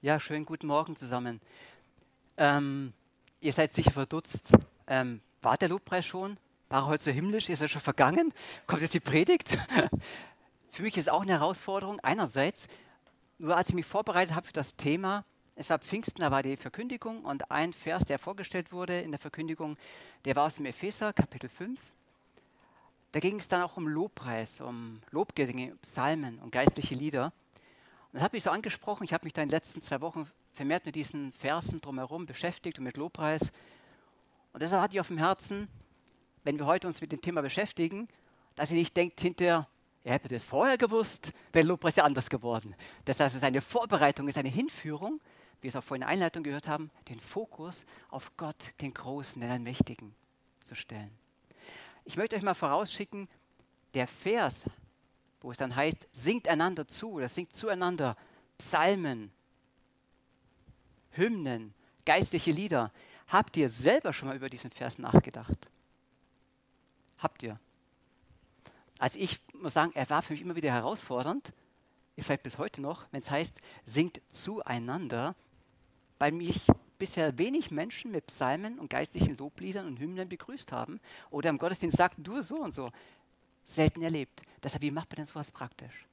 Ja, schönen guten Morgen zusammen. Ähm, ihr seid sicher verdutzt. Ähm, war der Lobpreis schon? War er heute so himmlisch? Ist er schon vergangen? Kommt jetzt die Predigt? für mich ist auch eine Herausforderung. Einerseits, nur als ich mich vorbereitet habe für das Thema, es war Pfingsten, da war die Verkündigung und ein Vers, der vorgestellt wurde in der Verkündigung, der war aus dem Epheser, Kapitel 5. Da ging es dann auch um Lobpreis, um Lobgesänge, Psalmen und geistliche Lieder. Und das hat mich so angesprochen. Ich habe mich da in den letzten zwei Wochen vermehrt mit diesen Versen drumherum beschäftigt und mit Lobpreis. Und deshalb hatte ich auf dem Herzen, wenn wir heute uns mit dem Thema beschäftigen, dass ihr nicht denkt hinterher, ihr hättet es vorher gewusst, wäre Lobpreis ja anders geworden. Das heißt, es ist eine Vorbereitung, es ist eine Hinführung wie wir es auch vorhin in der Einleitung gehört haben, den Fokus auf Gott, den Großen, den Allmächtigen zu stellen. Ich möchte euch mal vorausschicken, der Vers, wo es dann heißt, singt einander zu oder singt zueinander Psalmen, Hymnen, geistliche Lieder. Habt ihr selber schon mal über diesen Vers nachgedacht? Habt ihr? Also ich muss sagen, er war für mich immer wieder herausfordernd, ist vielleicht bis heute noch, wenn es heißt, singt zueinander weil mich bisher wenig Menschen mit Psalmen und geistlichen Lobliedern und Hymnen begrüßt haben oder im Gottesdienst sagten, du so und so. Selten erlebt. Deshalb, wie macht man denn sowas praktisch?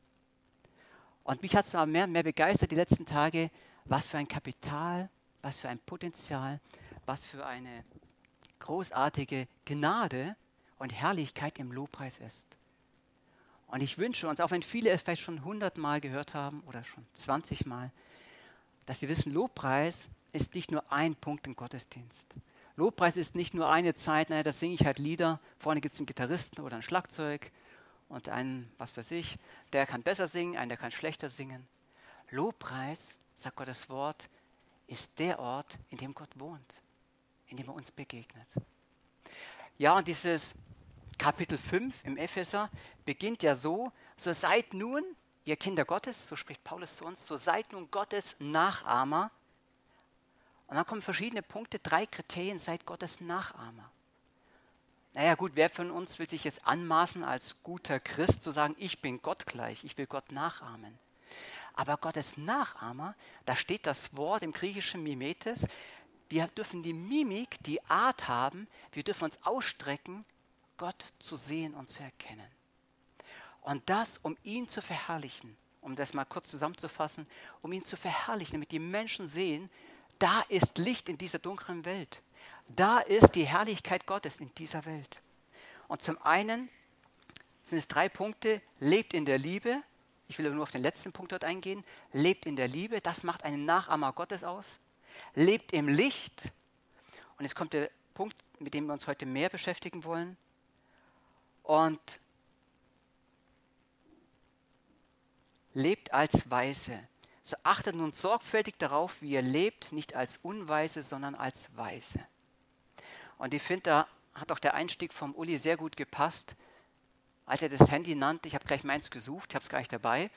Und mich hat es mal mehr und mehr begeistert die letzten Tage, was für ein Kapital, was für ein Potenzial, was für eine großartige Gnade und Herrlichkeit im Lobpreis ist. Und ich wünsche uns, auch wenn viele es vielleicht schon hundertmal gehört haben oder schon 20 Mal, dass Sie wissen, Lobpreis ist nicht nur ein Punkt im Gottesdienst. Lobpreis ist nicht nur eine Zeit, naja, da singe ich halt Lieder, vorne gibt es einen Gitarristen oder ein Schlagzeug und einen, was weiß ich, der kann besser singen, einen, der kann schlechter singen. Lobpreis, sagt Gottes Wort, ist der Ort, in dem Gott wohnt, in dem er uns begegnet. Ja, und dieses Kapitel 5 im Epheser beginnt ja so, so seid nun ihr Kinder Gottes, so spricht Paulus zu uns, so seid nun Gottes Nachahmer. Und dann kommen verschiedene Punkte, drei Kriterien, seid Gottes Nachahmer. Naja gut, wer von uns will sich jetzt anmaßen, als guter Christ zu sagen, ich bin Gott gleich, ich will Gott nachahmen. Aber Gottes Nachahmer, da steht das Wort im griechischen Mimetes, wir dürfen die Mimik, die Art haben, wir dürfen uns ausstrecken, Gott zu sehen und zu erkennen. Und das, um ihn zu verherrlichen, um das mal kurz zusammenzufassen, um ihn zu verherrlichen, damit die Menschen sehen, da ist Licht in dieser dunklen Welt. Da ist die Herrlichkeit Gottes in dieser Welt. Und zum einen sind es drei Punkte, lebt in der Liebe. Ich will nur auf den letzten Punkt dort eingehen. Lebt in der Liebe, das macht einen Nachahmer Gottes aus. Lebt im Licht. Und jetzt kommt der Punkt, mit dem wir uns heute mehr beschäftigen wollen. Und lebt als Weise. So achtet nun sorgfältig darauf, wie ihr lebt, nicht als Unweise, sondern als Weise. Und ich finde, da hat auch der Einstieg vom Uli sehr gut gepasst, als er das Handy nannte. Ich habe gleich meins gesucht, ich habe es gleich dabei.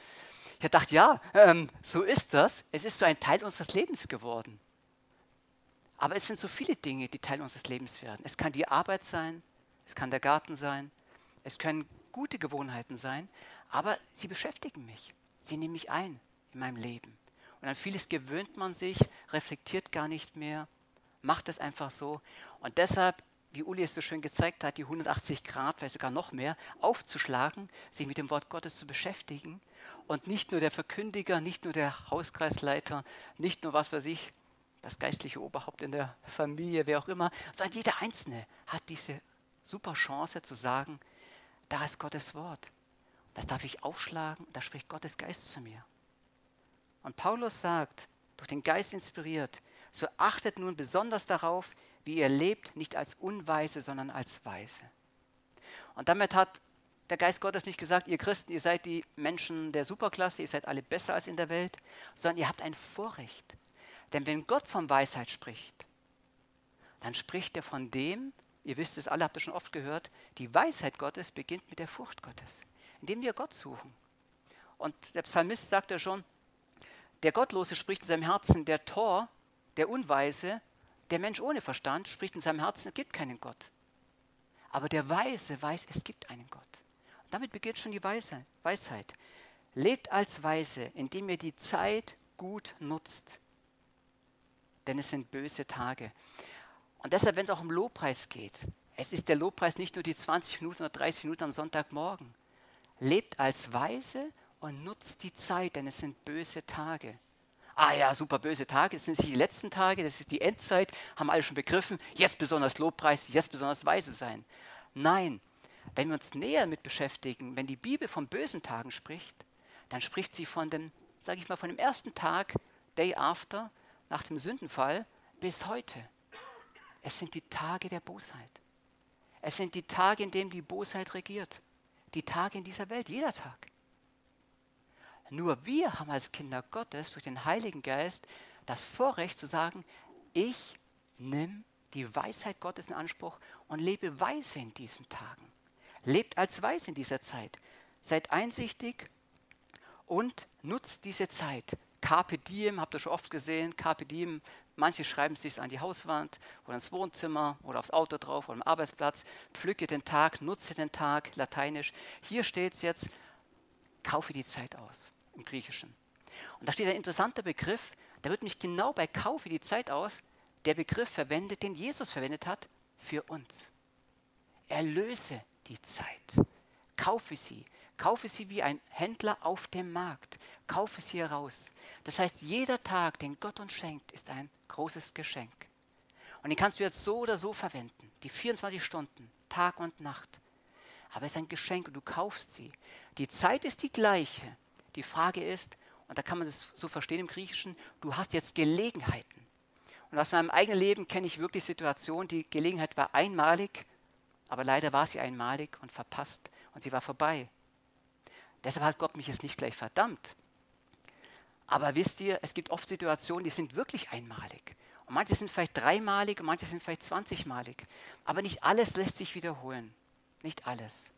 Ich habe gedacht, ja, ähm, so ist das. Es ist so ein Teil unseres Lebens geworden. Aber es sind so viele Dinge, die Teil unseres Lebens werden. Es kann die Arbeit sein, es kann der Garten sein, es können gute Gewohnheiten sein, aber sie beschäftigen mich. Sie nehmen mich ein in meinem Leben. Und an vieles gewöhnt man sich, reflektiert gar nicht mehr, macht es einfach so. Und deshalb, wie Uli es so schön gezeigt hat, die 180 Grad, vielleicht sogar noch mehr, aufzuschlagen, sich mit dem Wort Gottes zu beschäftigen. Und nicht nur der Verkündiger, nicht nur der Hauskreisleiter, nicht nur was weiß ich, das geistliche Oberhaupt in der Familie, wer auch immer, sondern jeder Einzelne hat diese super Chance zu sagen, da ist Gottes Wort. Das darf ich aufschlagen, da spricht Gottes Geist zu mir. Und Paulus sagt, durch den Geist inspiriert, so achtet nun besonders darauf, wie ihr lebt, nicht als Unweise, sondern als Weise. Und damit hat der Geist Gottes nicht gesagt, ihr Christen, ihr seid die Menschen der Superklasse, ihr seid alle besser als in der Welt, sondern ihr habt ein Vorrecht. Denn wenn Gott von Weisheit spricht, dann spricht er von dem, ihr wisst es alle, habt ihr schon oft gehört, die Weisheit Gottes beginnt mit der Furcht Gottes indem wir Gott suchen. Und der Psalmist sagt ja schon, der Gottlose spricht in seinem Herzen, der Tor, der Unweise, der Mensch ohne Verstand spricht in seinem Herzen, es gibt keinen Gott. Aber der Weise weiß, es gibt einen Gott. Und damit beginnt schon die Weise, Weisheit. Lebt als Weise, indem ihr die Zeit gut nutzt. Denn es sind böse Tage. Und deshalb, wenn es auch um Lobpreis geht, es ist der Lobpreis nicht nur die 20 Minuten oder 30 Minuten am Sonntagmorgen. Lebt als Weise und nutzt die Zeit, denn es sind böse Tage. Ah ja, super böse Tage, das sind nicht die letzten Tage, das ist die Endzeit, haben alle schon begriffen, jetzt besonders Lobpreis, jetzt besonders weise sein. Nein, wenn wir uns näher mit beschäftigen, wenn die Bibel von bösen Tagen spricht, dann spricht sie von dem, sage ich mal, von dem ersten Tag, Day After, nach dem Sündenfall bis heute. Es sind die Tage der Bosheit. Es sind die Tage, in denen die Bosheit regiert. Die Tage in dieser Welt, jeder Tag. Nur wir haben als Kinder Gottes durch den Heiligen Geist das Vorrecht zu sagen, ich nehme die Weisheit Gottes in Anspruch und lebe weise in diesen Tagen. Lebt als Weise in dieser Zeit. Seid einsichtig und nutzt diese Zeit. Carpe diem, habt ihr schon oft gesehen, Carpe diem, manche schreiben es sich an die Hauswand oder ins Wohnzimmer oder aufs Auto drauf oder am Arbeitsplatz. Pflücke den Tag, nutze den Tag, lateinisch. Hier steht es jetzt, kaufe die Zeit aus im Griechischen. Und da steht ein interessanter Begriff, der wird mich genau bei kaufe die Zeit aus, der Begriff verwendet, den Jesus verwendet hat für uns. Erlöse die Zeit. Kaufe sie. Kaufe sie wie ein Händler auf dem Markt. Kaufe sie heraus. Das heißt, jeder Tag, den Gott uns schenkt, ist ein großes Geschenk. Und den kannst du jetzt so oder so verwenden. Die 24 Stunden, Tag und Nacht. Aber es ist ein Geschenk und du kaufst sie. Die Zeit ist die gleiche. Die Frage ist, und da kann man es so verstehen im Griechischen, du hast jetzt Gelegenheiten. Und aus meinem eigenen Leben kenne ich wirklich Situationen, die Gelegenheit war einmalig, aber leider war sie einmalig und verpasst und sie war vorbei. Deshalb hat Gott mich jetzt nicht gleich verdammt. Aber wisst ihr, es gibt oft Situationen, die sind wirklich einmalig. Und manche sind vielleicht dreimalig und manche sind vielleicht zwanzigmalig. Aber nicht alles lässt sich wiederholen. Nicht alles.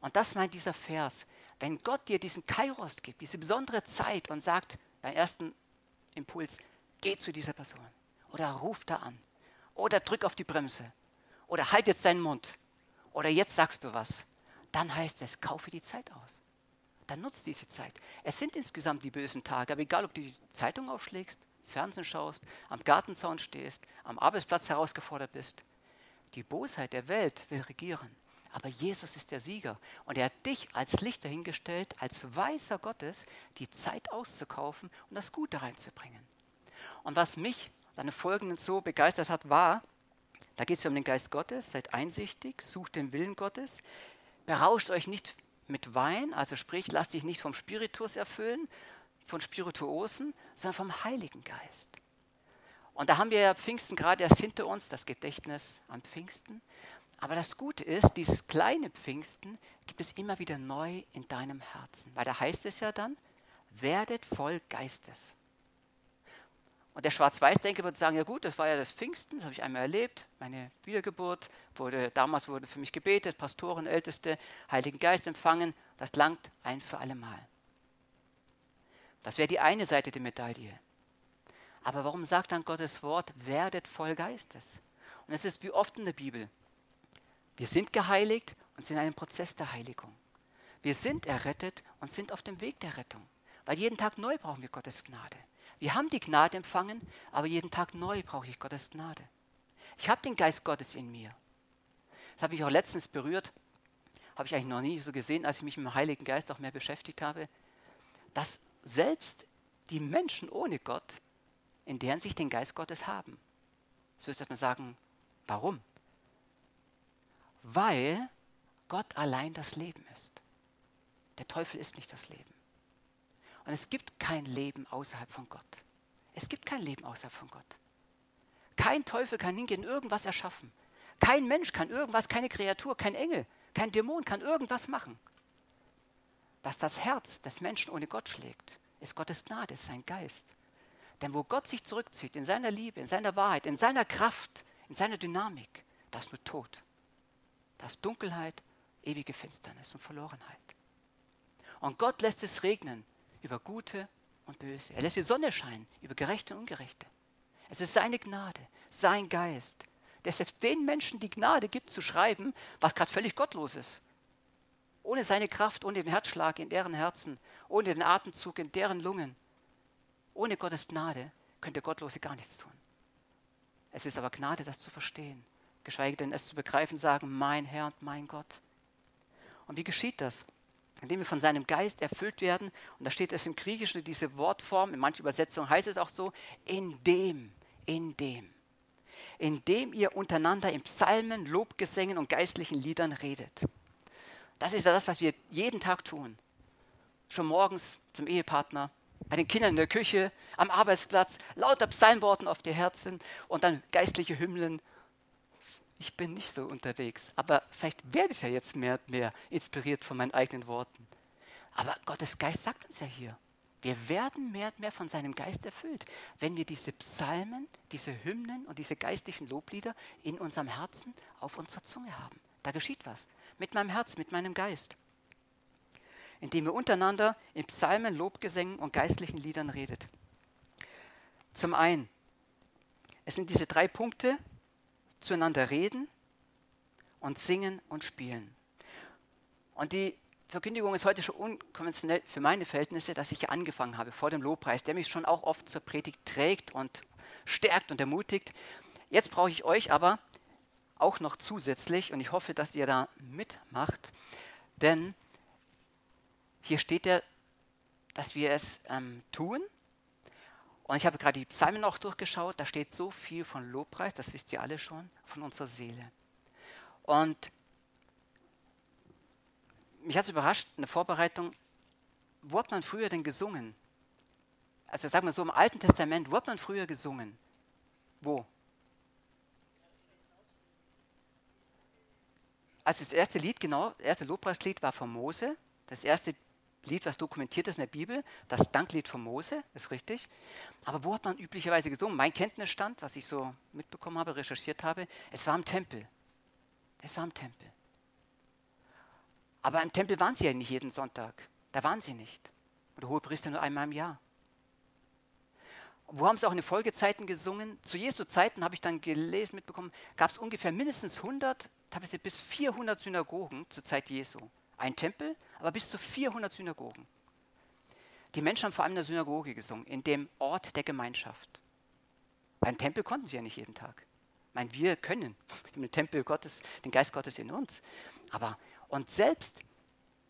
Und das meint dieser Vers. Wenn Gott dir diesen Kairos gibt, diese besondere Zeit und sagt, beim ersten Impuls, geh zu dieser Person oder ruf da an oder drück auf die Bremse oder halt jetzt deinen Mund oder jetzt sagst du was, dann heißt es, kaufe die Zeit aus. Dann nutzt diese Zeit. Es sind insgesamt die bösen Tage, aber egal, ob du die Zeitung aufschlägst, Fernsehen schaust, am Gartenzaun stehst, am Arbeitsplatz herausgefordert bist, die Bosheit der Welt will regieren. Aber Jesus ist der Sieger und er hat dich als Licht dahingestellt, als Weißer Gottes, die Zeit auszukaufen und das Gute reinzubringen. Und was mich seine Folgenden so begeistert hat, war, da geht es um den Geist Gottes, seid einsichtig, sucht den Willen Gottes, berauscht euch nicht mit Wein, also sprich, lasst dich nicht vom Spiritus erfüllen, von Spirituosen, sondern vom Heiligen Geist. Und da haben wir ja Pfingsten gerade erst hinter uns, das Gedächtnis am Pfingsten. Aber das Gute ist, dieses kleine Pfingsten gibt es immer wieder neu in deinem Herzen. Weil da heißt es ja dann, werdet voll Geistes. Und der Schwarz-Weiß-Denker würde sagen, ja gut, das war ja das Pfingsten, das habe ich einmal erlebt, meine Wiedergeburt, wurde, damals wurde für mich gebetet, Pastoren, Älteste, Heiligen Geist empfangen, das langt ein für alle Mal. Das wäre die eine Seite der Medaille. Aber warum sagt dann Gottes Wort, werdet voll Geistes? Und es ist wie oft in der Bibel. Wir sind geheiligt und sind in einem Prozess der Heiligung. Wir sind errettet und sind auf dem Weg der Rettung. Weil jeden Tag neu brauchen wir Gottes Gnade. Wir haben die Gnade empfangen, aber jeden Tag neu brauche ich Gottes Gnade. Ich habe den Geist Gottes in mir. Das habe ich auch letztens berührt, habe ich eigentlich noch nie so gesehen, als ich mich mit dem Heiligen Geist auch mehr beschäftigt habe, dass selbst die Menschen ohne Gott in deren sich den Geist Gottes haben. So ist man sagen, warum? Weil Gott allein das Leben ist. Der Teufel ist nicht das Leben. Und es gibt kein Leben außerhalb von Gott. Es gibt kein Leben außerhalb von Gott. Kein Teufel kann hingehen, irgendwas erschaffen. Kein Mensch kann irgendwas, keine Kreatur, kein Engel, kein Dämon kann irgendwas machen. Dass das Herz des Menschen ohne Gott schlägt, ist Gottes Gnade, ist sein Geist. Denn wo Gott sich zurückzieht, in seiner Liebe, in seiner Wahrheit, in seiner Kraft, in seiner Dynamik, da ist nur Tod. Da ist Dunkelheit, ewige Finsternis und Verlorenheit. Und Gott lässt es regnen über Gute und Böse. Er lässt die Sonne scheinen über Gerechte und Ungerechte. Es ist seine Gnade, sein Geist, der selbst den Menschen die Gnade gibt, zu schreiben, was gerade völlig gottlos ist. Ohne seine Kraft, ohne den Herzschlag in deren Herzen, ohne den Atemzug in deren Lungen, Ohne Gottes Gnade könnt ihr Gottlose gar nichts tun. Es ist aber Gnade, das zu verstehen, geschweige denn es zu begreifen, sagen, mein Herr und mein Gott. Und wie geschieht das? Indem wir von seinem Geist erfüllt werden, und da steht es im Griechischen, diese Wortform, in manchen Übersetzungen heißt es auch so, in dem, in dem, in dem ihr untereinander in Psalmen, Lobgesängen und geistlichen Liedern redet. Das ist ja das, was wir jeden Tag tun. Schon morgens zum Ehepartner, bei den Kindern in der Küche, am Arbeitsplatz, lauter Psalmworten auf die Herzen und dann geistliche Hymnen. Ich bin nicht so unterwegs, aber vielleicht werde ich ja jetzt mehr und mehr inspiriert von meinen eigenen Worten. Aber Gottes Geist sagt uns ja hier, wir werden mehr und mehr von seinem Geist erfüllt, wenn wir diese Psalmen, diese Hymnen und diese geistlichen Loblieder in unserem Herzen auf unserer Zunge haben. Da geschieht was. Mit meinem Herz, mit meinem Geist indem ihr untereinander in Psalmen, Lobgesängen und geistlichen Liedern redet. Zum einen, es sind diese drei Punkte, zueinander reden und singen und spielen. Und die Verkündigung ist heute schon unkonventionell für meine Verhältnisse, dass ich hier angefangen habe vor dem Lobpreis, der mich schon auch oft zur Predigt trägt und stärkt und ermutigt. Jetzt brauche ich euch aber auch noch zusätzlich und ich hoffe, dass ihr da mitmacht, denn hier steht ja, dass wir es ähm, tun. Und ich habe gerade die Psalmen auch durchgeschaut, da steht so viel von Lobpreis, das wisst ihr alle schon, von unserer Seele. Und mich hat es überrascht, in der Vorbereitung, wo hat man früher denn gesungen? Also sagen wir so, im Alten Testament, wo hat man früher gesungen? Wo? Also das erste Lied, genau, das erste Lobpreislied war von Mose. Das erste Lied, was dokumentiert ist in der Bibel, das Danklied von Mose, ist richtig. Aber wo hat man üblicherweise gesungen? Mein Kenntnisstand, was ich so mitbekommen habe, recherchiert habe, es war im Tempel. Es war im Tempel. Aber im Tempel waren sie ja nicht jeden Sonntag. Da waren sie nicht. Und der Hohepriester nur einmal im Jahr. Wo haben sie auch in den Folgezeiten gesungen? Zu Jesu Zeiten habe ich dann gelesen, mitbekommen, gab es ungefähr mindestens 100, teilweise bis 400 Synagogen zur Zeit Jesu. Ein Tempel, aber bis zu 400 Synagogen. Die Menschen haben vor allem in der Synagoge gesungen, in dem Ort der Gemeinschaft. Beim Tempel konnten sie ja nicht jeden Tag. Ich meine, wir können im Tempel Gottes, den Geist Gottes in uns. Aber, und selbst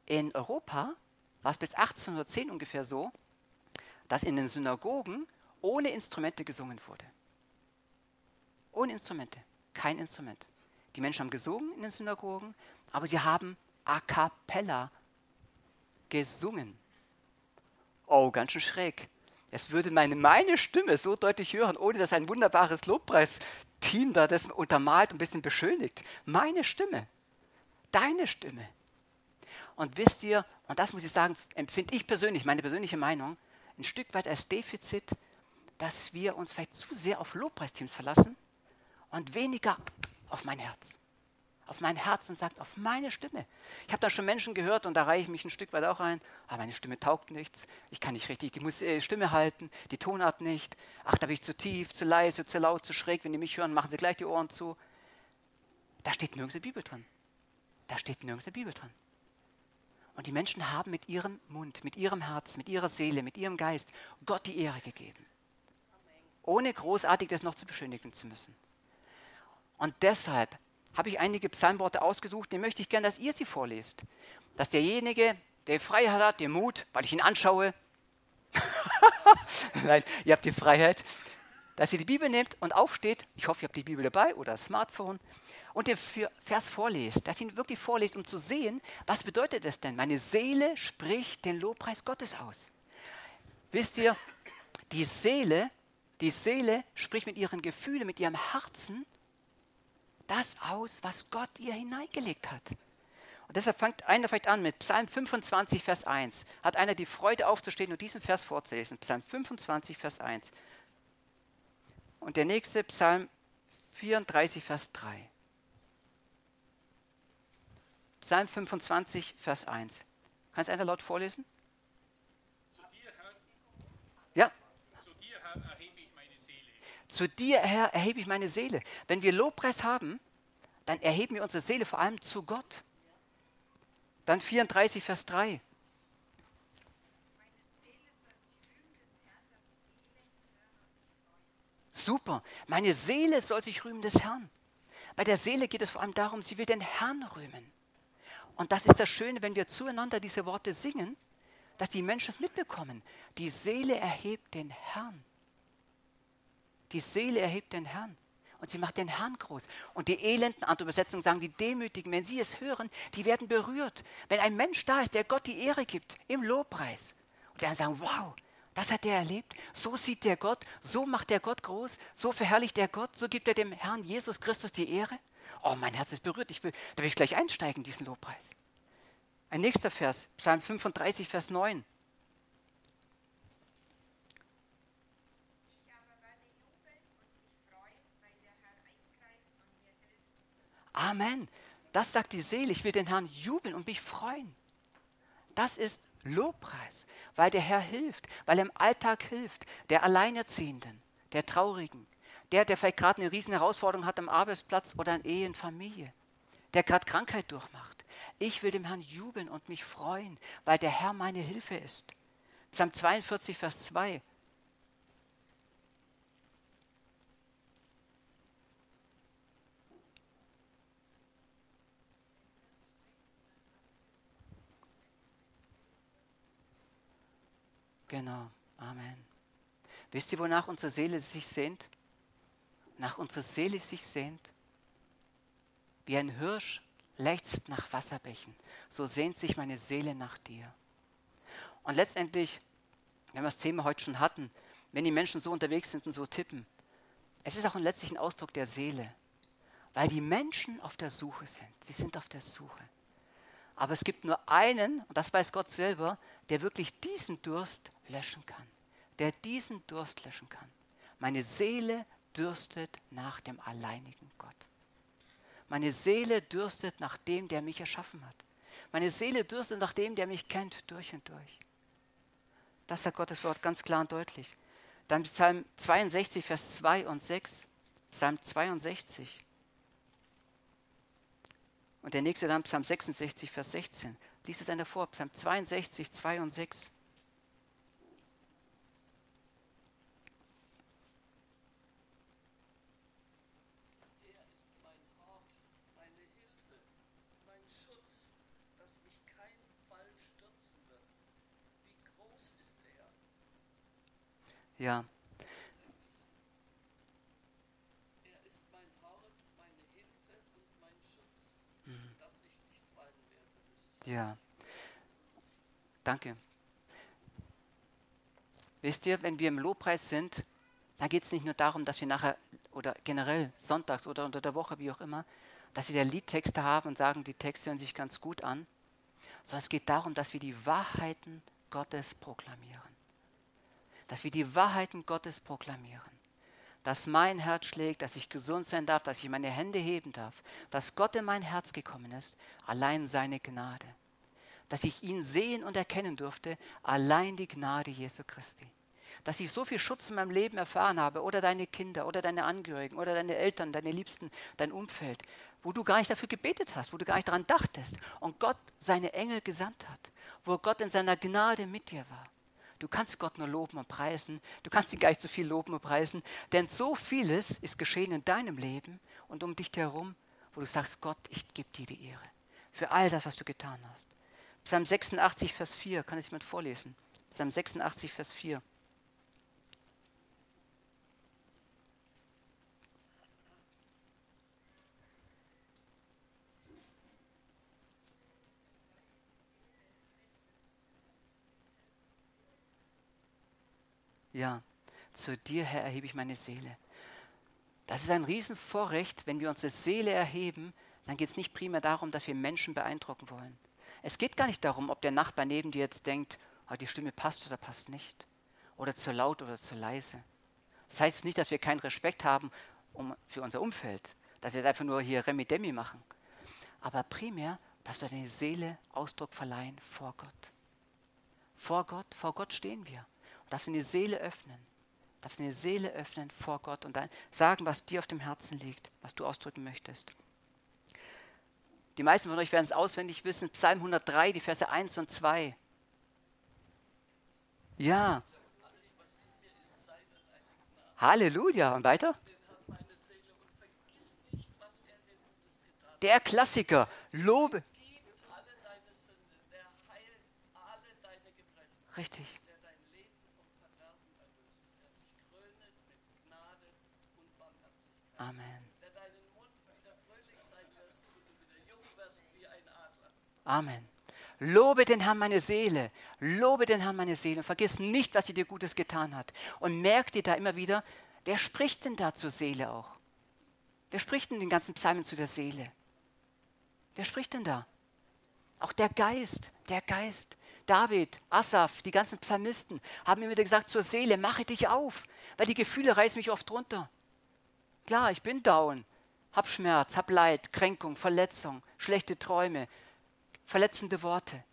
in Europa war es bis 1810 ungefähr so, dass in den Synagogen ohne Instrumente gesungen wurde. Ohne Instrumente, kein Instrument. Die Menschen haben gesungen in den Synagogen, aber sie haben a cappella gesungen. Oh, ganz schön schräg. Es würde meine, meine Stimme so deutlich hören, ohne dass ein wunderbares Lobpreisteam da das untermalt und ein bisschen beschönigt. Meine Stimme. Deine Stimme. Und wisst ihr, und das muss ich sagen, empfinde ich persönlich, meine persönliche Meinung, ein Stück weit als Defizit, dass wir uns vielleicht zu sehr auf Lobpreisteams verlassen und weniger auf mein Herz auf mein Herz und sagt, auf meine Stimme. Ich habe da schon Menschen gehört und da reiche ich mich ein Stück weit auch ein. Aber ah, meine Stimme taugt nichts. Ich kann nicht richtig die Mus äh, Stimme halten, die Tonart nicht. Ach, da bin ich zu tief, zu leise, zu laut, zu schräg. Wenn die mich hören, machen sie gleich die Ohren zu. Da steht nirgends in der Bibel drin. Da steht nirgends in der Bibel drin. Und die Menschen haben mit ihrem Mund, mit ihrem Herz, mit ihrer Seele, mit ihrem Geist Gott die Ehre gegeben. Ohne großartig das noch zu beschönigen zu müssen. Und deshalb habe ich einige Psalmworte ausgesucht, die möchte ich gerne, dass ihr sie vorlest. Dass derjenige, der Freiheit hat, den Mut, weil ich ihn anschaue, nein, ihr habt die Freiheit, dass ihr die Bibel nehmt und aufsteht, ich hoffe, ihr habt die Bibel dabei oder das Smartphone, und den Vers vorlest, dass ihr ihn wirklich vorlest, um zu sehen, was bedeutet das denn? Meine Seele spricht den Lobpreis Gottes aus. Wisst ihr, die Seele, die Seele spricht mit ihren Gefühlen, mit ihrem Herzen das aus, was Gott ihr hineingelegt hat. Und deshalb fängt einer vielleicht an mit Psalm 25, Vers 1. Hat einer die Freude aufzustehen und diesen Vers vorzulesen. Psalm 25, Vers 1. Und der nächste Psalm 34, Vers 3. Psalm 25, Vers 1. Kann es einer laut vorlesen? Zu dir, Herr, ja. Zu dir, Herr, erhebe ich meine Seele. Zu dir, Herr, erhebe ich meine Seele. Wenn wir Lobpreis haben, dann erheben wir unsere Seele vor allem zu Gott. Dann 34, Vers 3. Super. Meine Seele soll sich rühmen des Herrn. Bei der Seele geht es vor allem darum, sie will den Herrn rühmen. Und das ist das Schöne, wenn wir zueinander diese Worte singen, dass die Menschen es mitbekommen. Die Seele erhebt den Herrn. Die Seele erhebt den Herrn. Und sie macht den Herrn groß. Und die Elenden, andere Übersetzungen sagen, die Demütigen, wenn sie es hören, die werden berührt. Wenn ein Mensch da ist, der Gott die Ehre gibt, im Lobpreis, und dann sagen, wow, das hat er erlebt. So sieht der Gott, so macht der Gott groß, so verherrlicht der Gott, so gibt er dem Herrn Jesus Christus die Ehre. Oh, mein Herz ist berührt. Ich will, da will ich gleich einsteigen, diesen Lobpreis. Ein nächster Vers, Psalm 35, Vers 9. Amen. Das sagt die Seele. Ich will den Herrn jubeln und mich freuen. Das ist Lobpreis weil der Herr hilft, weil er im Alltag hilft, der Alleinerziehenden, der Traurigen, der, der vielleicht gerade eine riesen Herausforderung hat am Arbeitsplatz oder in Ehe, in Familie, der gerade Krankheit durchmacht. Ich will dem Herrn jubeln und mich freuen, weil der Herr meine Hilfe ist. Psalm 42, Vers 2. Genau, Amen. Wisst ihr, wonach unsere Seele sich sehnt? Nach unserer Seele sich sehnt? Wie ein Hirsch lechzt nach Wasserbächen, so sehnt sich meine Seele nach dir. Und letztendlich, wenn wir das Thema heute schon hatten, wenn die Menschen so unterwegs sind und so tippen, es ist auch ein letztlich ein Ausdruck der Seele, weil die Menschen auf der Suche sind. Sie sind auf der Suche. Aber es gibt nur einen, und das weiß Gott selber, der wirklich diesen Durst löschen kann. Der diesen Durst löschen kann. Meine Seele dürstet nach dem alleinigen Gott. Meine Seele dürstet nach dem, der mich erschaffen hat. Meine Seele dürstet nach dem, der mich kennt durch und durch. Das sagt Gottes Wort ganz klar und deutlich. Dann Psalm 62, Vers 2 und 6. Psalm 62. Und der nächste dann Psalm 66, Vers 16. Lies es einer vor, Psalm 62, 2 und 6. Ja. Er ist mein Hort, meine Hilfe und mein Schutz, mhm. dass ich nicht fallen werde. Ja. Danke. Wisst ihr, wenn wir im Lobpreis sind, da geht es nicht nur darum, dass wir nachher oder generell sonntags oder unter der Woche, wie auch immer, dass wir da Liedtexte haben und sagen, die Texte hören sich ganz gut an, sondern es geht darum, dass wir die Wahrheiten Gottes proklamieren dass wir die Wahrheiten Gottes proklamieren. Dass mein Herz schlägt, dass ich gesund sein darf, dass ich meine Hände heben darf, dass Gott in mein Herz gekommen ist, allein seine Gnade. Dass ich ihn sehen und erkennen durfte, allein die Gnade Jesu Christi. Dass ich so viel Schutz in meinem Leben erfahren habe, oder deine Kinder, oder deine Angehörigen, oder deine Eltern, deine Liebsten, dein Umfeld, wo du gar nicht dafür gebetet hast, wo du gar nicht daran dachtest und Gott seine Engel gesandt hat, wo Gott in seiner Gnade mit dir war. Du kannst Gott nur loben und preisen. Du kannst ihn gar nicht so viel loben und preisen, denn so vieles ist geschehen in deinem Leben und um dich herum, wo du sagst, Gott, ich gebe dir die Ehre für all das, was du getan hast. Psalm 86, Vers 4, kann es jemand vorlesen? Psalm 86, Vers 4. Ja, zu dir, Herr, erhebe ich meine Seele. Das ist ein Riesenvorrecht, wenn wir unsere Seele erheben, dann geht es nicht primär darum, dass wir Menschen beeindrucken wollen. Es geht gar nicht darum, ob der Nachbar neben dir jetzt denkt, oh, die Stimme passt oder passt nicht. Oder zu laut oder zu leise. Das heißt nicht, dass wir keinen Respekt haben um, für unser Umfeld, dass wir es einfach nur hier Remi-Demi machen. Aber primär, dass wir deine Seele Ausdruck verleihen vor Gott. Vor Gott, vor Gott stehen wir darfst eine Seele öffnen. Darfst eine Seele öffnen vor Gott und dann sagen, was dir auf dem Herzen liegt, was du ausdrücken möchtest. Die meisten von euch werden es auswendig wissen, Psalm 103, die Verse 1 und 2. Ja. Halleluja. Und weiter? Der Klassiker. Lobe. Richtig. Amen. Amen. Lobe den Herrn meine Seele, lobe den Herrn meine Seele und vergiss nicht, was er dir Gutes getan hat. Und merk dir da immer wieder, wer spricht denn da zur Seele auch? Wer spricht denn den ganzen Psalmen zu der Seele? Wer spricht denn da? Auch der Geist, der Geist. David, Asaf, die ganzen Psalmisten haben immer wieder gesagt zur Seele, mache dich auf, weil die Gefühle reißen mich oft runter. Klar, ich bin down, hab Schmerz, hab Leid, Kränkung, Verletzung, schlechte Träume, verletzende Worte.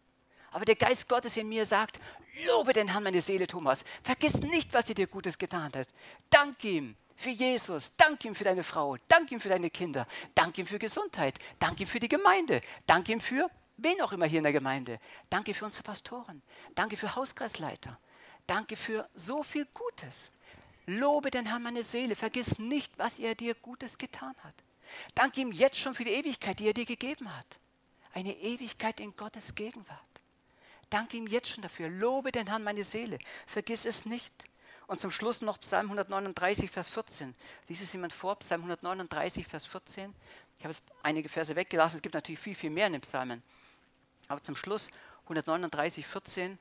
Aber der Geist Gottes in mir sagt, lobe den Herrn meine Seele, Thomas. Vergiss nicht, was er dir Gutes getan hat. Dank ihm für Jesus, dank ihm für deine Frau, dank ihm für deine Kinder, dank ihm für Gesundheit, dank ihm für die Gemeinde, dank ihm für wen auch immer hier in der Gemeinde. Danke für unsere Pastoren, danke für Hauskreisleiter, danke für so viel Gutes. Lobe den Herrn meine Seele, vergiss nicht, was er dir Gutes getan hat. Danke ihm jetzt schon für die Ewigkeit, die er dir gegeben hat eine Ewigkeit in Gottes Gegenwart. Danke ihm jetzt schon dafür. Lobe den Herrn meine Seele. Vergiss es nicht. Und zum Schluss noch Psalm 139, Vers 14. Lies es jemand vor, Psalm 139, Vers 14. Ich habe jetzt einige Verse weggelassen. Es gibt natürlich viel, viel mehr in den Psalmen. Aber zum Schluss 139, 14.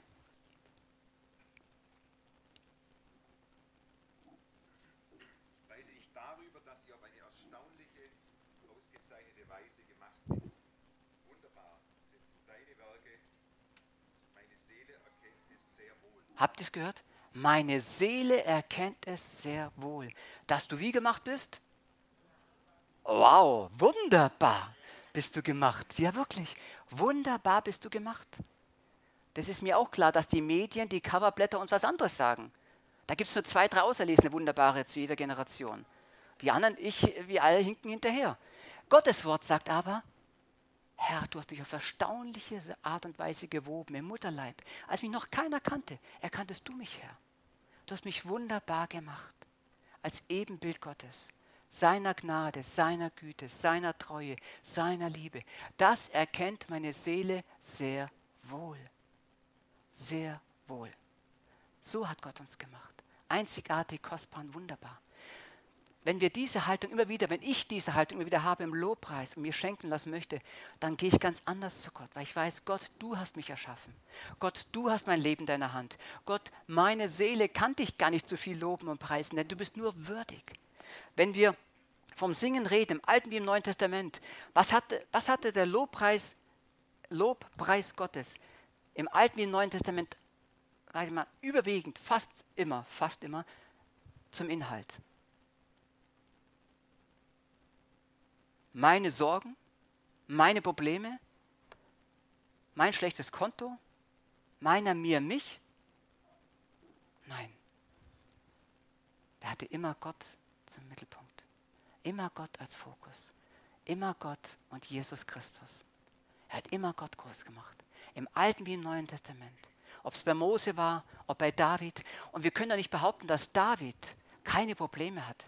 Habt ihr es gehört? Meine Seele erkennt es sehr wohl. Dass du wie gemacht bist? Wow, wunderbar bist du gemacht. Ja, wirklich. Wunderbar bist du gemacht. Das ist mir auch klar, dass die Medien, die Coverblätter uns was anderes sagen. Da gibt es nur zwei, drei auserlesene Wunderbare zu jeder Generation. Die anderen, ich, wir alle hinken hinterher. Gottes Wort sagt aber, Herr, du hast mich auf erstaunliche Art und Weise gewoben im Mutterleib. Als mich noch keiner kannte, erkanntest du mich, Herr. Du hast mich wunderbar gemacht, als Ebenbild Gottes, seiner Gnade, seiner Güte, seiner Treue, seiner Liebe. Das erkennt meine Seele sehr wohl. Sehr wohl. So hat Gott uns gemacht. Einzigartig, kostbar und wunderbar wenn wir diese Haltung immer wieder, wenn ich diese Haltung immer wieder habe im Lobpreis und mir schenken lassen möchte, dann gehe ich ganz anders zu Gott, weil ich weiß, Gott, du hast mich erschaffen. Gott, du hast mein Leben in deiner Hand. Gott, meine Seele kann dich gar nicht so viel loben und preisen, denn du bist nur würdig. Wenn wir vom Singen reden, im Alten wie im Neuen Testament, was hatte, was hatte der Lobpreis, Lobpreis Gottes im Alten wie im Neuen Testament, mal, überwiegend, fast immer, fast immer zum Inhalt? Meine Sorgen, meine Probleme, mein schlechtes Konto, meiner mir mich? Nein. Er hatte immer Gott zum Mittelpunkt. Immer Gott als Fokus. Immer Gott und Jesus Christus. Er hat immer Gott groß gemacht. Im Alten wie im Neuen Testament. Ob es bei Mose war, ob bei David. Und wir können doch nicht behaupten, dass David keine Probleme hatte.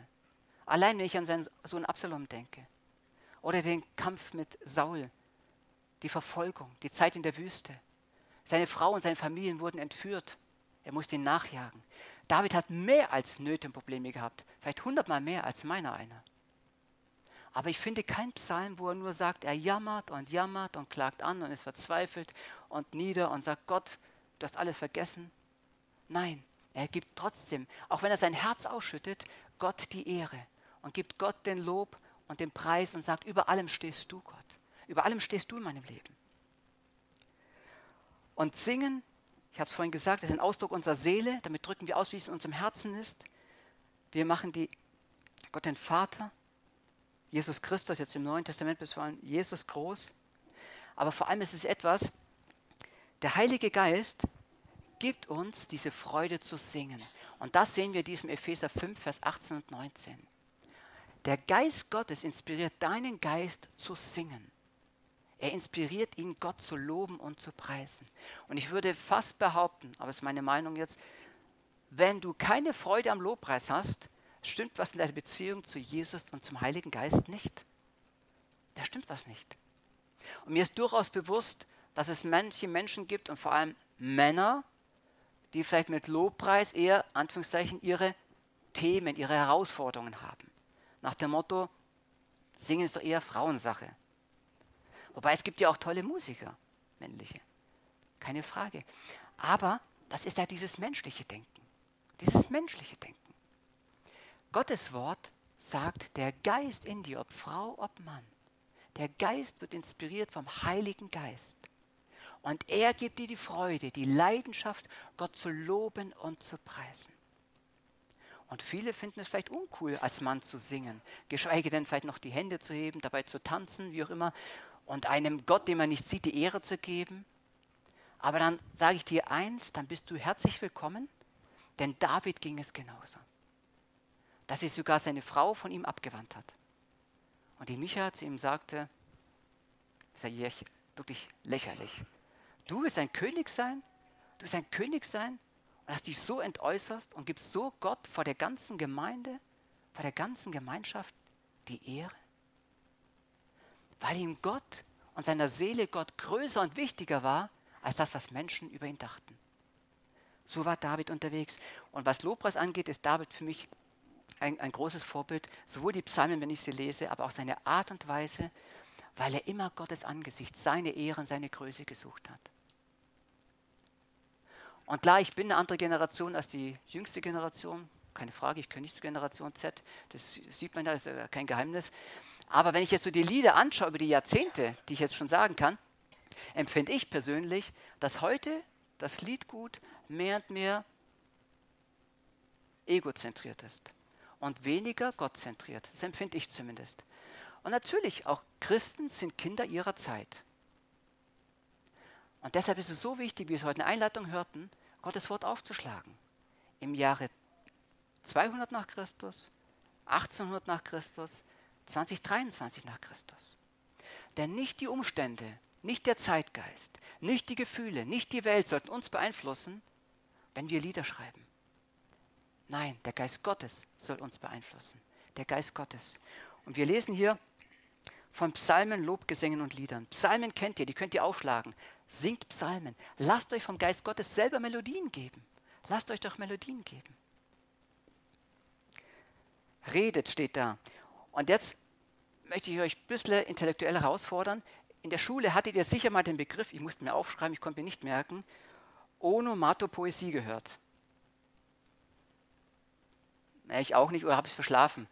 Allein wenn ich an seinen Sohn Absalom denke. Oder den Kampf mit Saul, die Verfolgung, die Zeit in der Wüste. Seine Frau und seine Familien wurden entführt. Er musste ihn nachjagen. David hat mehr als Nöte und Probleme gehabt, vielleicht hundertmal mehr als meiner einer. Aber ich finde keinen Psalm, wo er nur sagt, er jammert und jammert und klagt an und ist verzweifelt und nieder und sagt, Gott, du hast alles vergessen. Nein, er gibt trotzdem, auch wenn er sein Herz ausschüttet, Gott die Ehre und gibt Gott den Lob und den Preis und sagt, über allem stehst du, Gott. Über allem stehst du in meinem Leben. Und singen, ich habe es vorhin gesagt, ist ein Ausdruck unserer Seele. Damit drücken wir aus, wie es in unserem Herzen ist. Wir machen die, Gott den Vater, Jesus Christus, jetzt im Neuen Testament bis vor Jesus groß. Aber vor allem ist es etwas, der Heilige Geist gibt uns diese Freude zu singen. Und das sehen wir in diesem Epheser 5, Vers 18 und 19. Der Geist Gottes inspiriert deinen Geist zu singen. Er inspiriert ihn, Gott zu loben und zu preisen. Und ich würde fast behaupten, aber es ist meine Meinung jetzt, wenn du keine Freude am Lobpreis hast, stimmt was in deiner Beziehung zu Jesus und zum Heiligen Geist nicht. Da stimmt was nicht. Und mir ist durchaus bewusst, dass es manche Menschen gibt und vor allem Männer, die vielleicht mit Lobpreis eher, Anführungszeichen, ihre Themen, ihre Herausforderungen haben. Nach dem Motto, singen ist doch eher Frauensache. Wobei es gibt ja auch tolle Musiker, männliche. Keine Frage. Aber das ist ja dieses menschliche Denken. Dieses menschliche Denken. Gottes Wort sagt, der Geist in dir, ob Frau, ob Mann, der Geist wird inspiriert vom Heiligen Geist. Und er gibt dir die Freude, die Leidenschaft, Gott zu loben und zu preisen. Und viele finden es vielleicht uncool, als Mann zu singen, geschweige denn vielleicht noch die Hände zu heben, dabei zu tanzen, wie auch immer, und einem Gott, den man nicht sieht, die Ehre zu geben. Aber dann sage ich dir eins, dann bist du herzlich willkommen, denn David ging es genauso. Dass sich sogar seine Frau von ihm abgewandt hat. Und die Micha zu ihm sagte, ist ja wirklich lächerlich. Du willst ein König sein? Du willst ein König sein und hast dich so entäußerst und gibst so Gott vor der ganzen Gemeinde, vor der ganzen Gemeinschaft die Ehre? Weil ihm Gott und seiner Seele Gott größer und wichtiger war, als das, was Menschen über ihn dachten. So war David unterwegs. Und was Lobpreis angeht, ist David für mich ein, ein großes Vorbild, sowohl die Psalmen, wenn ich sie lese, aber auch seine Art und Weise, weil er immer Gottes Angesicht, seine Ehren, seine Größe gesucht hat. Und klar, ich bin eine andere Generation als die jüngste Generation. Keine Frage, ich kenne nicht zur Generation Z. Das sieht man ja, das ist kein Geheimnis. Aber wenn ich jetzt so die Lieder anschaue über die Jahrzehnte, die ich jetzt schon sagen kann, empfinde ich persönlich, dass heute das Liedgut mehr und mehr egozentriert ist und weniger gottzentriert. Das empfinde ich zumindest. Und natürlich, auch Christen sind Kinder ihrer Zeit. Und deshalb ist es so wichtig, wie wir es heute in der Einleitung hörten, Gottes Wort aufzuschlagen. Im Jahre 200 nach Christus, 1800 nach Christus, 2023 nach Christus. Denn nicht die Umstände, nicht der Zeitgeist, nicht die Gefühle, nicht die Welt sollten uns beeinflussen, wenn wir Lieder schreiben. Nein, der Geist Gottes soll uns beeinflussen. Der Geist Gottes. Und wir lesen hier von Psalmen, Lobgesängen und Liedern. Psalmen kennt ihr, die könnt ihr aufschlagen. Singt Psalmen. Lasst euch vom Geist Gottes selber Melodien geben. Lasst euch doch Melodien geben. Redet steht da. Und jetzt möchte ich euch ein bisschen intellektuell herausfordern. In der Schule hattet ihr sicher mal den Begriff, ich musste mir aufschreiben, ich konnte mir nicht merken, Onomatopoesie gehört. Ich auch nicht oder habe ich es verschlafen.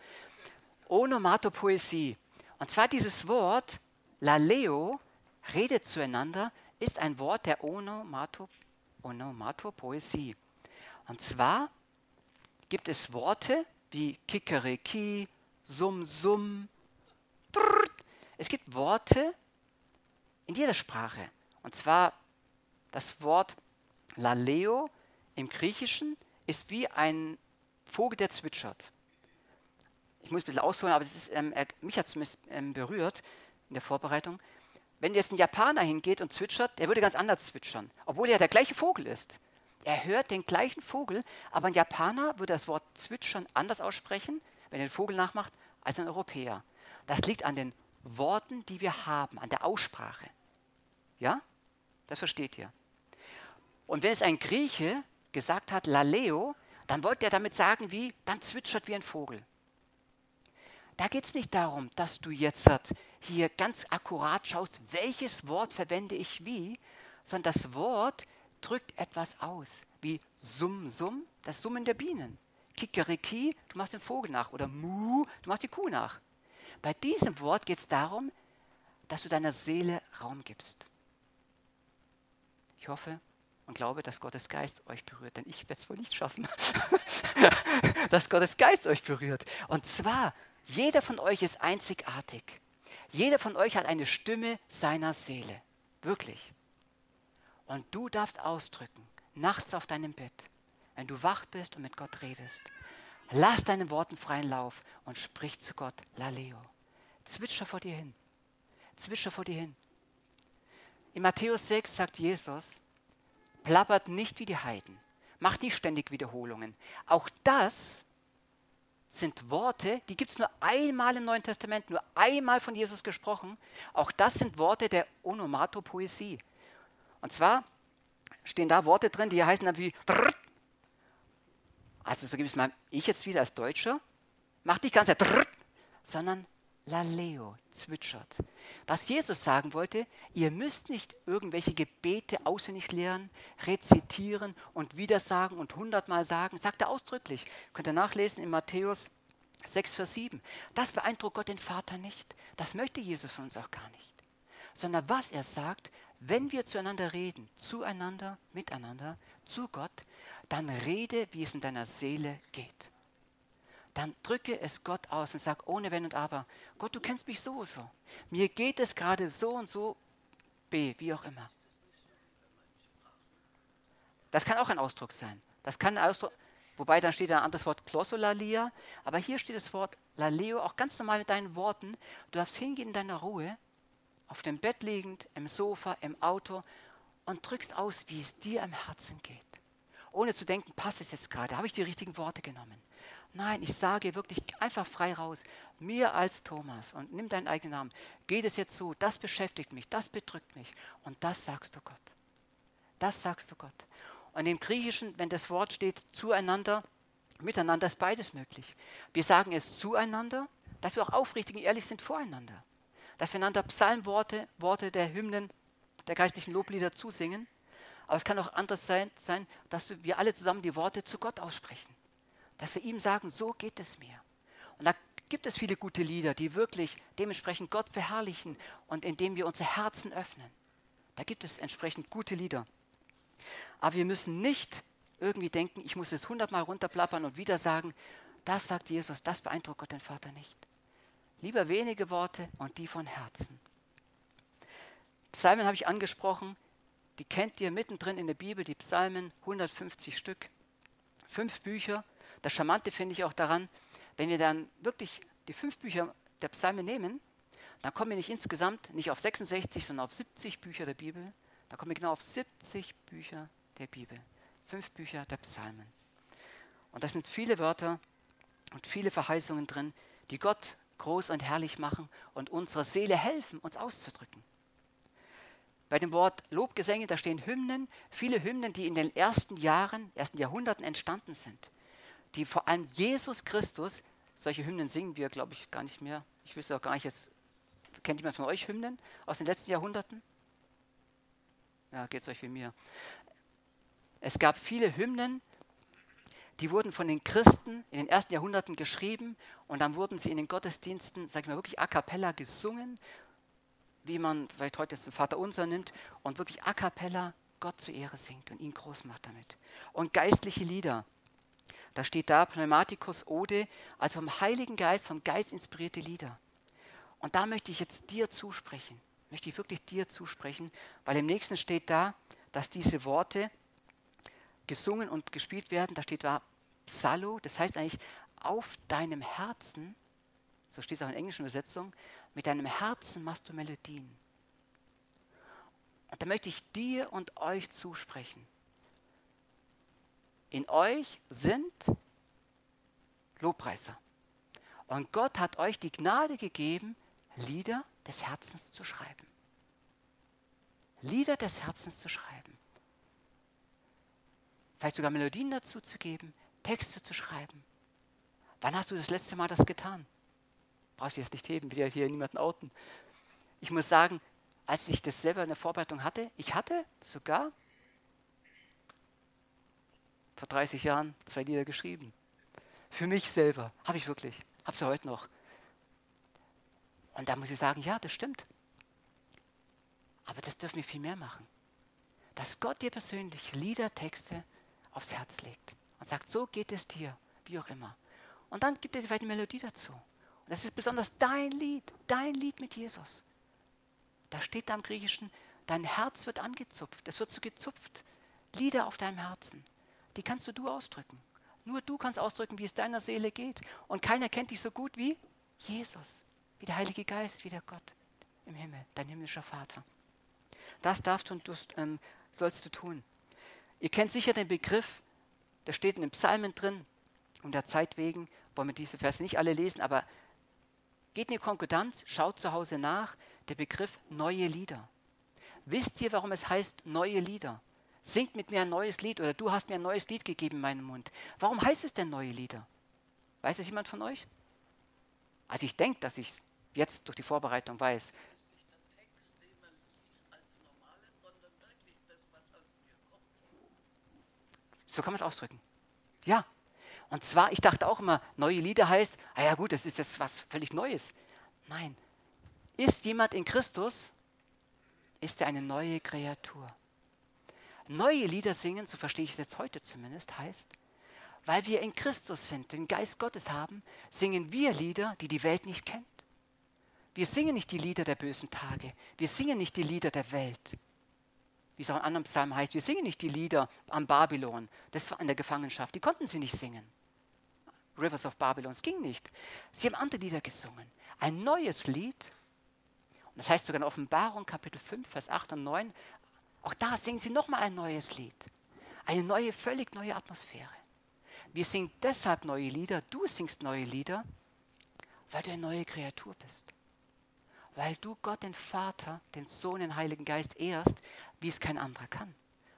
Onomatopoesie. Und zwar dieses Wort, laleo, redet zueinander, ist ein Wort der Onomato, Onomatopoesie. Und zwar gibt es Worte wie Kikeriki, Sum Sum. Drrrt. Es gibt Worte in jeder Sprache. Und zwar das Wort Laleo im Griechischen ist wie ein Vogel, der zwitschert. Ich muss ein bisschen ausholen, aber ist, ähm, mich hat es ähm, berührt in der Vorbereitung wenn jetzt ein Japaner hingeht und zwitschert, der würde ganz anders zwitschern, obwohl er der gleiche Vogel ist. Er hört den gleichen Vogel, aber ein Japaner würde das Wort zwitschern anders aussprechen, wenn er den Vogel nachmacht, als ein Europäer. Das liegt an den Worten, die wir haben, an der Aussprache. Ja? Das versteht ihr. Und wenn es ein Grieche gesagt hat, laleo, dann wollte er damit sagen, wie, dann zwitschert wie ein Vogel. Da geht es nicht darum, dass du jetzt hier ganz akkurat schaust, welches Wort verwende ich wie, sondern das Wort drückt etwas aus, wie Summ, Summ, das Summen der Bienen. Kikeriki, du machst den Vogel nach. Oder Mu, du machst die Kuh nach. Bei diesem Wort geht es darum, dass du deiner Seele Raum gibst. Ich hoffe und glaube, dass Gottes Geist euch berührt, denn ich werde es wohl nicht schaffen, dass Gottes Geist euch berührt. Und zwar jeder von euch ist einzigartig. Jeder von euch hat eine Stimme seiner Seele. Wirklich. Und du darfst ausdrücken, nachts auf deinem Bett, wenn du wach bist und mit Gott redest. Lass deinen Worten freien Lauf und sprich zu Gott, Laleo. Zwitscher vor dir hin. Zwitscher vor dir hin. In Matthäus 6 sagt Jesus, plappert nicht wie die Heiden. Macht nicht ständig Wiederholungen. Auch das sind Worte, die gibt es nur einmal im Neuen Testament, nur einmal von Jesus gesprochen. Auch das sind Worte der Onomatopoesie. Und zwar stehen da Worte drin, die heißen dann wie also so gibt es mal ich jetzt wieder als Deutscher, macht nicht ganz sondern Laleo zwitschert. Was Jesus sagen wollte, ihr müsst nicht irgendwelche Gebete auswendig lernen, rezitieren und wieder sagen und hundertmal sagen, sagt er ausdrücklich. Könnt ihr nachlesen in Matthäus 6, Vers 7. Das beeindruckt Gott den Vater nicht. Das möchte Jesus von uns auch gar nicht. Sondern was er sagt, wenn wir zueinander reden, zueinander, miteinander, zu Gott, dann rede, wie es in deiner Seele geht dann drücke es Gott aus und sag ohne Wenn und Aber, Gott, du kennst mich so und so. Mir geht es gerade so und so, B, wie auch immer. Das kann auch ein Ausdruck sein. Das kann ein Ausdruck, wobei dann steht ein anderes Wort Klossolalia, aber hier steht das Wort Laleo auch ganz normal mit deinen Worten. Du darfst hingehen in deiner Ruhe, auf dem Bett liegend, im Sofa, im Auto und drückst aus, wie es dir am Herzen geht. Ohne zu denken, passt es jetzt gerade, habe ich die richtigen Worte genommen. Nein, ich sage wirklich einfach frei raus, mir als Thomas und nimm deinen eigenen Namen, geht es jetzt so, das beschäftigt mich, das bedrückt mich und das sagst du Gott. Das sagst du Gott. Und im Griechischen, wenn das Wort steht zueinander, miteinander ist beides möglich. Wir sagen es zueinander, dass wir auch aufrichtig und ehrlich sind voreinander. Dass wir einander Psalmworte, Worte der Hymnen, der geistlichen Loblieder zusingen. Aber es kann auch anders sein, sein dass wir alle zusammen die Worte zu Gott aussprechen dass wir ihm sagen, so geht es mir. Und da gibt es viele gute Lieder, die wirklich dementsprechend Gott verherrlichen und indem wir unsere Herzen öffnen. Da gibt es entsprechend gute Lieder. Aber wir müssen nicht irgendwie denken, ich muss es hundertmal runterplappern und wieder sagen, das sagt Jesus, das beeindruckt Gott den Vater nicht. Lieber wenige Worte und die von Herzen. Psalmen habe ich angesprochen, die kennt ihr mittendrin in der Bibel, die Psalmen, 150 Stück, fünf Bücher, das Charmante finde ich auch daran, wenn wir dann wirklich die fünf Bücher der Psalme nehmen, dann kommen wir nicht insgesamt nicht auf 66, sondern auf 70 Bücher der Bibel. Da kommen wir genau auf 70 Bücher der Bibel. Fünf Bücher der Psalmen. Und da sind viele Wörter und viele Verheißungen drin, die Gott groß und herrlich machen und unserer Seele helfen, uns auszudrücken. Bei dem Wort Lobgesänge, da stehen Hymnen, viele Hymnen, die in den ersten Jahren, ersten Jahrhunderten entstanden sind die vor allem Jesus Christus, solche Hymnen singen wir, glaube ich, gar nicht mehr. Ich wüsste auch gar nicht, jetzt kennt jemand von euch Hymnen aus den letzten Jahrhunderten? Ja, geht es euch wie mir. Es gab viele Hymnen, die wurden von den Christen in den ersten Jahrhunderten geschrieben und dann wurden sie in den Gottesdiensten, sag ich mal, wirklich a cappella gesungen, wie man vielleicht heute jetzt den Vater Unser nimmt und wirklich a cappella Gott zur Ehre singt und ihn groß macht damit. Und geistliche Lieder. Da steht da Pneumatikus Ode, also vom Heiligen Geist, vom Geist inspirierte Lieder. Und da möchte ich jetzt dir zusprechen, möchte ich wirklich dir zusprechen, weil im nächsten steht da, dass diese Worte gesungen und gespielt werden. Da steht da Psallo, das heißt eigentlich auf deinem Herzen, so steht es auch in der englischen Übersetzung, mit deinem Herzen machst du Melodien. Und da möchte ich dir und euch zusprechen. In euch sind Lobpreiser. Und Gott hat euch die Gnade gegeben, Lieder des Herzens zu schreiben. Lieder des Herzens zu schreiben. Vielleicht sogar Melodien dazu zu geben, Texte zu schreiben. Wann hast du das letzte Mal das getan? Brauchst du jetzt nicht heben, will hier niemanden outen. Ich muss sagen, als ich das selber in der Vorbereitung hatte, ich hatte sogar vor 30 Jahren zwei Lieder geschrieben. Für mich selber. Habe ich wirklich. Habe sie heute noch. Und da muss ich sagen, ja, das stimmt. Aber das dürfen wir viel mehr machen. Dass Gott dir persönlich Lieder, Texte aufs Herz legt und sagt, so geht es dir, wie auch immer. Und dann gibt er dir vielleicht eine Melodie dazu. Und das ist besonders dein Lied, dein Lied mit Jesus. Da steht da im Griechischen, dein Herz wird angezupft, es wird so gezupft. Lieder auf deinem Herzen die kannst du du ausdrücken. Nur du kannst ausdrücken, wie es deiner Seele geht. Und keiner kennt dich so gut wie Jesus, wie der Heilige Geist, wie der Gott im Himmel, dein himmlischer Vater. Das darfst du und ähm, sollst du tun. Ihr kennt sicher den Begriff, der steht in den Psalmen drin, um der Zeit wegen, wollen wir diese Verse nicht alle lesen, aber geht in die Konkordanz, schaut zu Hause nach, der Begriff neue Lieder. Wisst ihr, warum es heißt neue Lieder? Singt mit mir ein neues Lied oder du hast mir ein neues Lied gegeben in meinem Mund. Warum heißt es denn neue Lieder? Weiß es jemand von euch? Also ich denke, dass ich es jetzt durch die Vorbereitung weiß. So kann man es ausdrücken. Ja. Und zwar, ich dachte auch immer, neue Lieder heißt, ah ja gut, das ist jetzt was völlig Neues. Nein. Ist jemand in Christus, ist er eine neue Kreatur. Neue Lieder singen, so verstehe ich es jetzt heute zumindest, heißt, weil wir in Christus sind, den Geist Gottes haben, singen wir Lieder, die die Welt nicht kennt. Wir singen nicht die Lieder der bösen Tage. Wir singen nicht die Lieder der Welt. Wie es auch in anderen Psalmen heißt, wir singen nicht die Lieder am Babylon, das war in der Gefangenschaft. Die konnten sie nicht singen. Rivers of Babylon, es ging nicht. Sie haben andere Lieder gesungen. Ein neues Lied, und das heißt sogar in Offenbarung Kapitel 5, Vers 8 und 9, auch da singen sie nochmal ein neues Lied. Eine neue, völlig neue Atmosphäre. Wir singen deshalb neue Lieder, du singst neue Lieder, weil du eine neue Kreatur bist. Weil du Gott, den Vater, den Sohn, den Heiligen Geist ehrst, wie es kein anderer kann.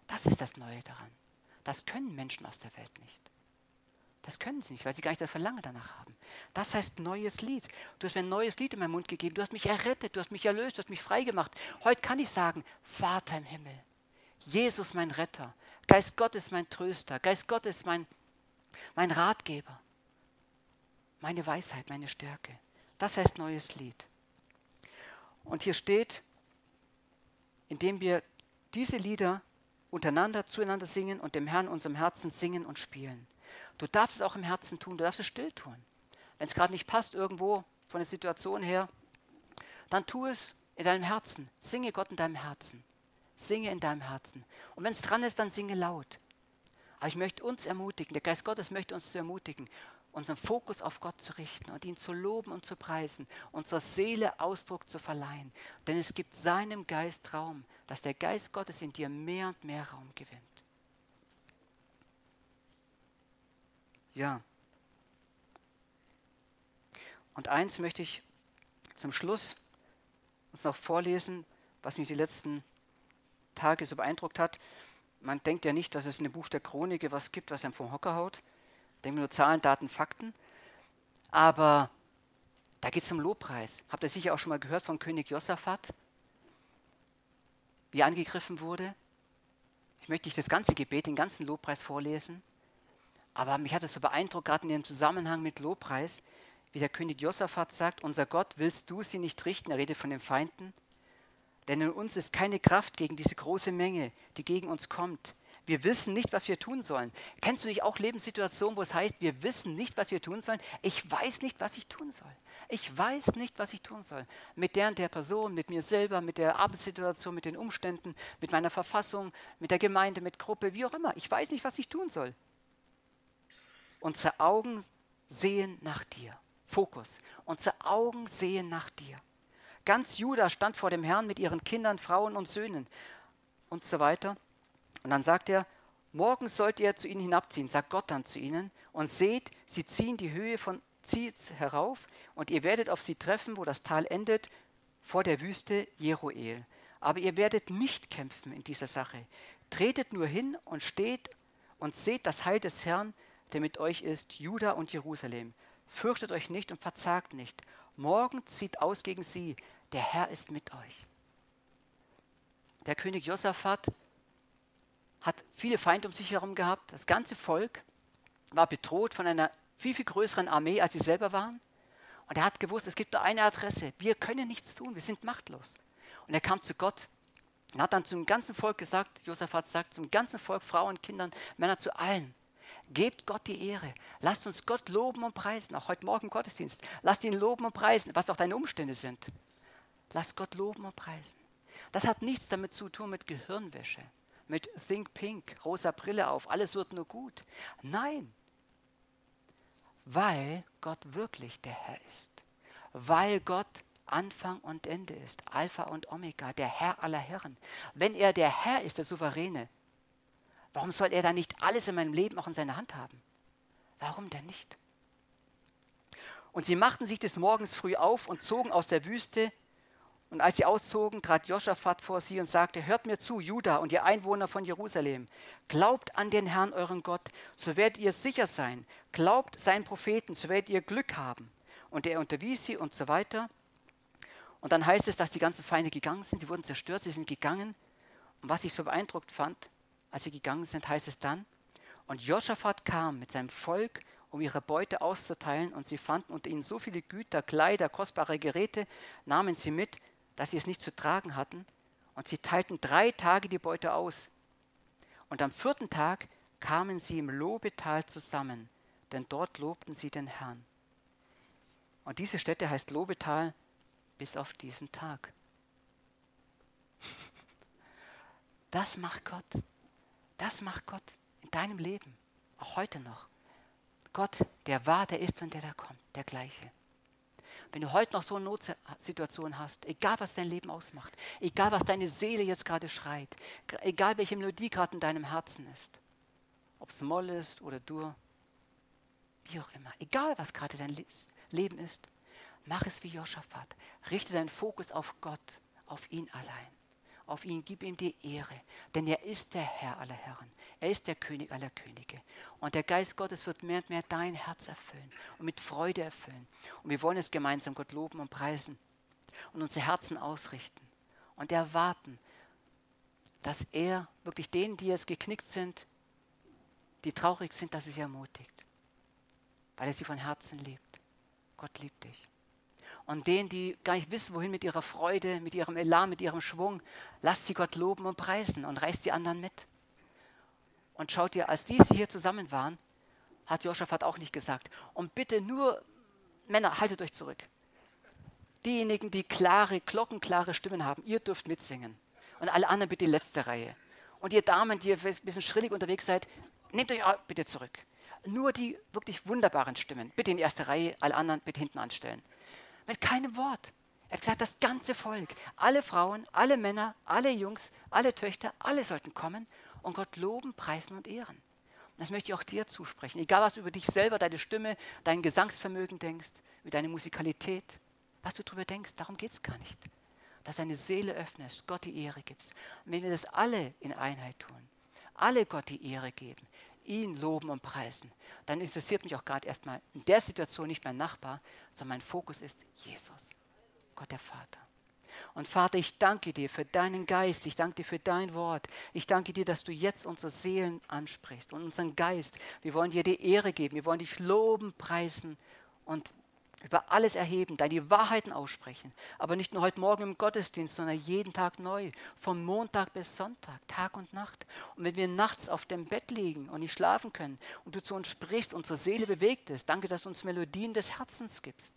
Das ist das Neue daran. Das können Menschen aus der Welt nicht. Das können sie nicht, weil sie gar nicht das Verlangen danach haben. Das heißt neues Lied. Du hast mir ein neues Lied in meinen Mund gegeben. Du hast mich errettet, du hast mich erlöst, du hast mich freigemacht. Heute kann ich sagen, Vater im Himmel, Jesus mein Retter, Geist Gottes mein Tröster, Geist Gottes mein, mein Ratgeber, meine Weisheit, meine Stärke. Das heißt neues Lied. Und hier steht, indem wir diese Lieder untereinander, zueinander singen und dem Herrn unserem Herzen singen und spielen. Du darfst es auch im Herzen tun, du darfst es still tun. Wenn es gerade nicht passt irgendwo von der Situation her, dann tu es in deinem Herzen. Singe Gott in deinem Herzen. Singe in deinem Herzen. Und wenn es dran ist, dann singe laut. Aber ich möchte uns ermutigen, der Geist Gottes möchte uns zu ermutigen, unseren Fokus auf Gott zu richten und ihn zu loben und zu preisen, unserer Seele Ausdruck zu verleihen. Denn es gibt seinem Geist Raum, dass der Geist Gottes in dir mehr und mehr Raum gewinnt. Ja. Und eins möchte ich zum Schluss uns noch vorlesen, was mich die letzten Tage so beeindruckt hat. Man denkt ja nicht, dass es in dem Buch der Chronik was gibt, was einem vom Hocker haut. Denken wir nur Zahlen, Daten, Fakten. Aber da geht es um Lobpreis. Habt ihr sicher auch schon mal gehört von König Josaphat, wie er angegriffen wurde? Ich möchte nicht das ganze Gebet, den ganzen Lobpreis vorlesen. Aber mich hat es so beeindruckt, gerade in dem Zusammenhang mit Lobpreis, wie der König Josaphat sagt, unser Gott, willst du sie nicht richten? Er redet von den Feinden. Denn in uns ist keine Kraft gegen diese große Menge, die gegen uns kommt. Wir wissen nicht, was wir tun sollen. Kennst du nicht auch Lebenssituationen, wo es heißt, wir wissen nicht, was wir tun sollen? Ich weiß nicht, was ich tun soll. Ich weiß nicht, was ich tun soll. Mit der und der Person, mit mir selber, mit der Arbeitssituation, mit den Umständen, mit meiner Verfassung, mit der Gemeinde, mit Gruppe, wie auch immer. Ich weiß nicht, was ich tun soll. Unsere Augen sehen nach dir. Fokus. Unsere Augen sehen nach dir. Ganz Juda stand vor dem Herrn mit ihren Kindern, Frauen und Söhnen und so weiter. Und dann sagt er, morgen sollt ihr zu ihnen hinabziehen, sagt Gott dann zu ihnen, und seht, sie ziehen die Höhe von Ziz herauf, und ihr werdet auf sie treffen, wo das Tal endet, vor der Wüste Jeruel. Aber ihr werdet nicht kämpfen in dieser Sache. Tretet nur hin und steht und seht das Heil des Herrn, der mit euch ist, Juda und Jerusalem. Fürchtet euch nicht und verzagt nicht. Morgen zieht aus gegen sie. Der Herr ist mit euch. Der König Josaphat hat viele Feinde um sich herum gehabt. Das ganze Volk war bedroht von einer viel, viel größeren Armee, als sie selber waren. Und er hat gewusst, es gibt nur eine Adresse. Wir können nichts tun, wir sind machtlos. Und er kam zu Gott und hat dann zum ganzen Volk gesagt, Josaphat sagt, zum ganzen Volk, Frauen, Kindern, Männer, zu allen, Gebt Gott die Ehre. Lasst uns Gott loben und preisen. Auch heute Morgen im Gottesdienst. Lasst ihn loben und preisen, was auch deine Umstände sind. Lasst Gott loben und preisen. Das hat nichts damit zu tun mit Gehirnwäsche, mit Think Pink, rosa Brille auf, alles wird nur gut. Nein, weil Gott wirklich der Herr ist. Weil Gott Anfang und Ende ist, Alpha und Omega, der Herr aller Herren. Wenn er der Herr ist, der Souveräne, Warum soll er dann nicht alles in meinem Leben auch in seiner Hand haben? Warum denn nicht? Und sie machten sich des Morgens früh auf und zogen aus der Wüste. Und als sie auszogen, trat Josaphat vor sie und sagte, hört mir zu, Juda und ihr Einwohner von Jerusalem. Glaubt an den Herrn euren Gott, so werdet ihr sicher sein. Glaubt seinen Propheten, so werdet ihr Glück haben. Und er unterwies sie und so weiter. Und dann heißt es, dass die ganzen Feinde gegangen sind. Sie wurden zerstört, sie sind gegangen. Und was ich so beeindruckt fand, als sie gegangen sind, heißt es dann, und Josaphat kam mit seinem Volk, um ihre Beute auszuteilen, und sie fanden unter ihnen so viele Güter, Kleider, kostbare Geräte, nahmen sie mit, dass sie es nicht zu tragen hatten, und sie teilten drei Tage die Beute aus. Und am vierten Tag kamen sie im Lobetal zusammen, denn dort lobten sie den Herrn. Und diese Stätte heißt Lobetal bis auf diesen Tag. Das macht Gott. Das macht Gott in deinem Leben, auch heute noch. Gott, der war, der ist und der da kommt, der gleiche. Wenn du heute noch so eine Notsituation hast, egal was dein Leben ausmacht, egal was deine Seele jetzt gerade schreit, egal welche Melodie gerade in deinem Herzen ist, ob es Moll ist oder Dur, wie auch immer, egal was gerade dein Leben ist, mach es wie Joschafat. Richte deinen Fokus auf Gott, auf ihn allein auf ihn, gib ihm die Ehre, denn er ist der Herr aller Herren, er ist der König aller Könige. Und der Geist Gottes wird mehr und mehr dein Herz erfüllen und mit Freude erfüllen. Und wir wollen es gemeinsam Gott loben und preisen und unsere Herzen ausrichten und erwarten, dass er wirklich denen, die jetzt geknickt sind, die traurig sind, dass er sie ermutigt, weil er sie von Herzen liebt. Gott liebt dich. Und denen, die gar nicht wissen, wohin mit ihrer Freude, mit ihrem Elan, mit ihrem Schwung, lasst sie Gott loben und preisen und reißt die anderen mit. Und schaut ihr, als diese hier zusammen waren, hat Josaphat auch nicht gesagt, und bitte nur, Männer, haltet euch zurück. Diejenigen, die klare, glockenklare Stimmen haben, ihr dürft mitsingen. Und alle anderen bitte die letzte Reihe. Und ihr Damen, die ihr ein bisschen schrillig unterwegs seid, nehmt euch bitte zurück. Nur die wirklich wunderbaren Stimmen, bitte in erste Reihe, alle anderen bitte hinten anstellen mit keinem Wort. Er hat gesagt, das ganze Volk, alle Frauen, alle Männer, alle Jungs, alle Töchter, alle sollten kommen und Gott loben, preisen und ehren. Und das möchte ich auch dir zusprechen. Egal, was du über dich selber, deine Stimme, dein Gesangsvermögen denkst, über deine Musikalität, was du darüber denkst, darum geht es gar nicht. Dass deine Seele öffnest, Gott die Ehre gibst. Und wenn wir das alle in Einheit tun, alle Gott die Ehre geben, ihn loben und preisen, dann interessiert mich auch gerade erstmal in der Situation nicht mein Nachbar, sondern mein Fokus ist Jesus, Gott der Vater. Und Vater, ich danke dir für deinen Geist, ich danke dir für dein Wort. Ich danke dir, dass du jetzt unsere Seelen ansprichst und unseren Geist. Wir wollen dir die Ehre geben, wir wollen dich loben, preisen und über alles erheben, deine Wahrheiten aussprechen. Aber nicht nur heute Morgen im Gottesdienst, sondern jeden Tag neu, von Montag bis Sonntag, Tag und Nacht. Und wenn wir nachts auf dem Bett liegen und nicht schlafen können und du zu uns sprichst, unsere Seele bewegt ist, danke, dass du uns Melodien des Herzens gibst.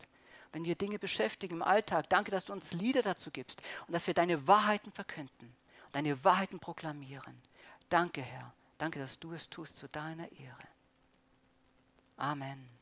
Wenn wir Dinge beschäftigen im Alltag, danke, dass du uns Lieder dazu gibst und dass wir deine Wahrheiten verkünden, deine Wahrheiten proklamieren. Danke, Herr. Danke, dass du es tust zu deiner Ehre. Amen.